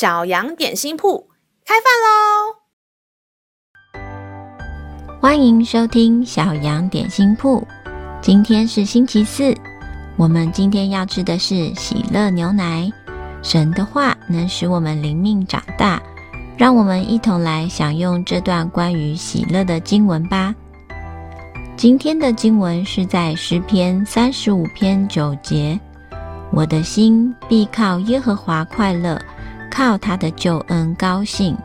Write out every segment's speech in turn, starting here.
小羊点心铺开饭喽！欢迎收听小羊点心铺。今天是星期四，我们今天要吃的是喜乐牛奶。神的话能使我们灵命长大，让我们一同来享用这段关于喜乐的经文吧。今天的经文是在诗篇三十五篇九节：“我的心必靠耶和华快乐，靠他的救恩高兴。”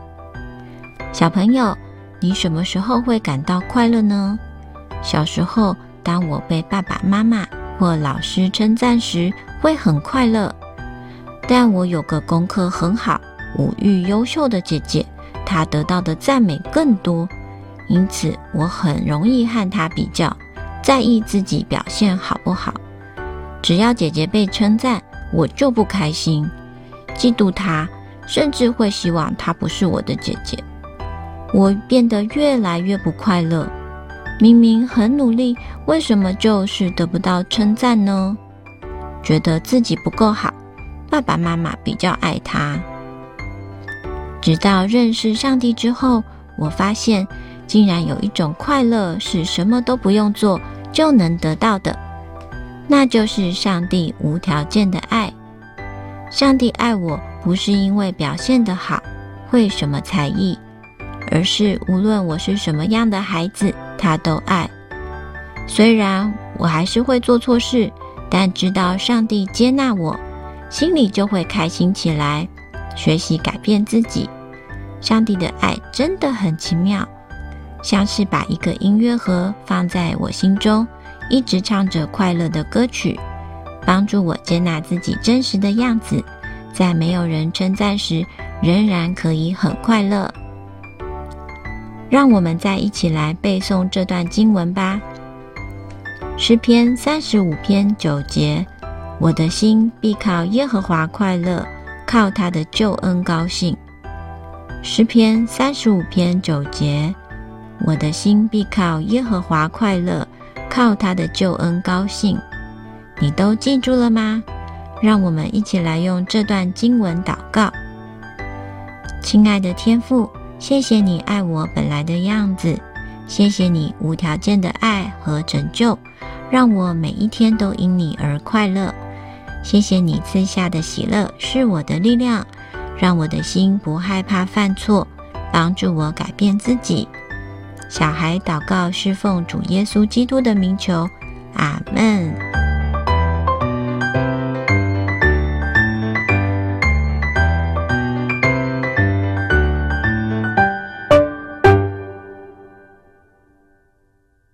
小朋友。你什么时候会感到快乐呢？小时候，当我被爸爸妈妈或老师称赞时，会很快乐。但我有个功课很好、五育优秀的姐姐，她得到的赞美更多，因此我很容易和她比较，在意自己表现好不好。只要姐姐被称赞，我就不开心，嫉妒她，甚至会希望她不是我的姐姐。我变得越来越不快乐。明明很努力，为什么就是得不到称赞呢？觉得自己不够好，爸爸妈妈比较爱他。直到认识上帝之后，我发现竟然有一种快乐是什么都不用做就能得到的，那就是上帝无条件的爱。上帝爱我不是因为表现得好，会什么才艺。而是无论我是什么样的孩子，他都爱。虽然我还是会做错事，但知道上帝接纳我，心里就会开心起来。学习改变自己，上帝的爱真的很奇妙，像是把一个音乐盒放在我心中，一直唱着快乐的歌曲，帮助我接纳自己真实的样子，在没有人称赞时，仍然可以很快乐。让我们再一起来背诵这段经文吧。诗篇三十五篇九节：我的心必靠耶和华快乐，靠他的救恩高兴。诗篇三十五篇九节：我的心必靠耶和华快乐，靠他的救恩高兴。你都记住了吗？让我们一起来用这段经文祷告。亲爱的天父。谢谢你爱我本来的样子，谢谢你无条件的爱和拯救，让我每一天都因你而快乐。谢谢你赐下的喜乐是我的力量，让我的心不害怕犯错，帮助我改变自己。小孩祷告是奉主耶稣基督的名求，阿门。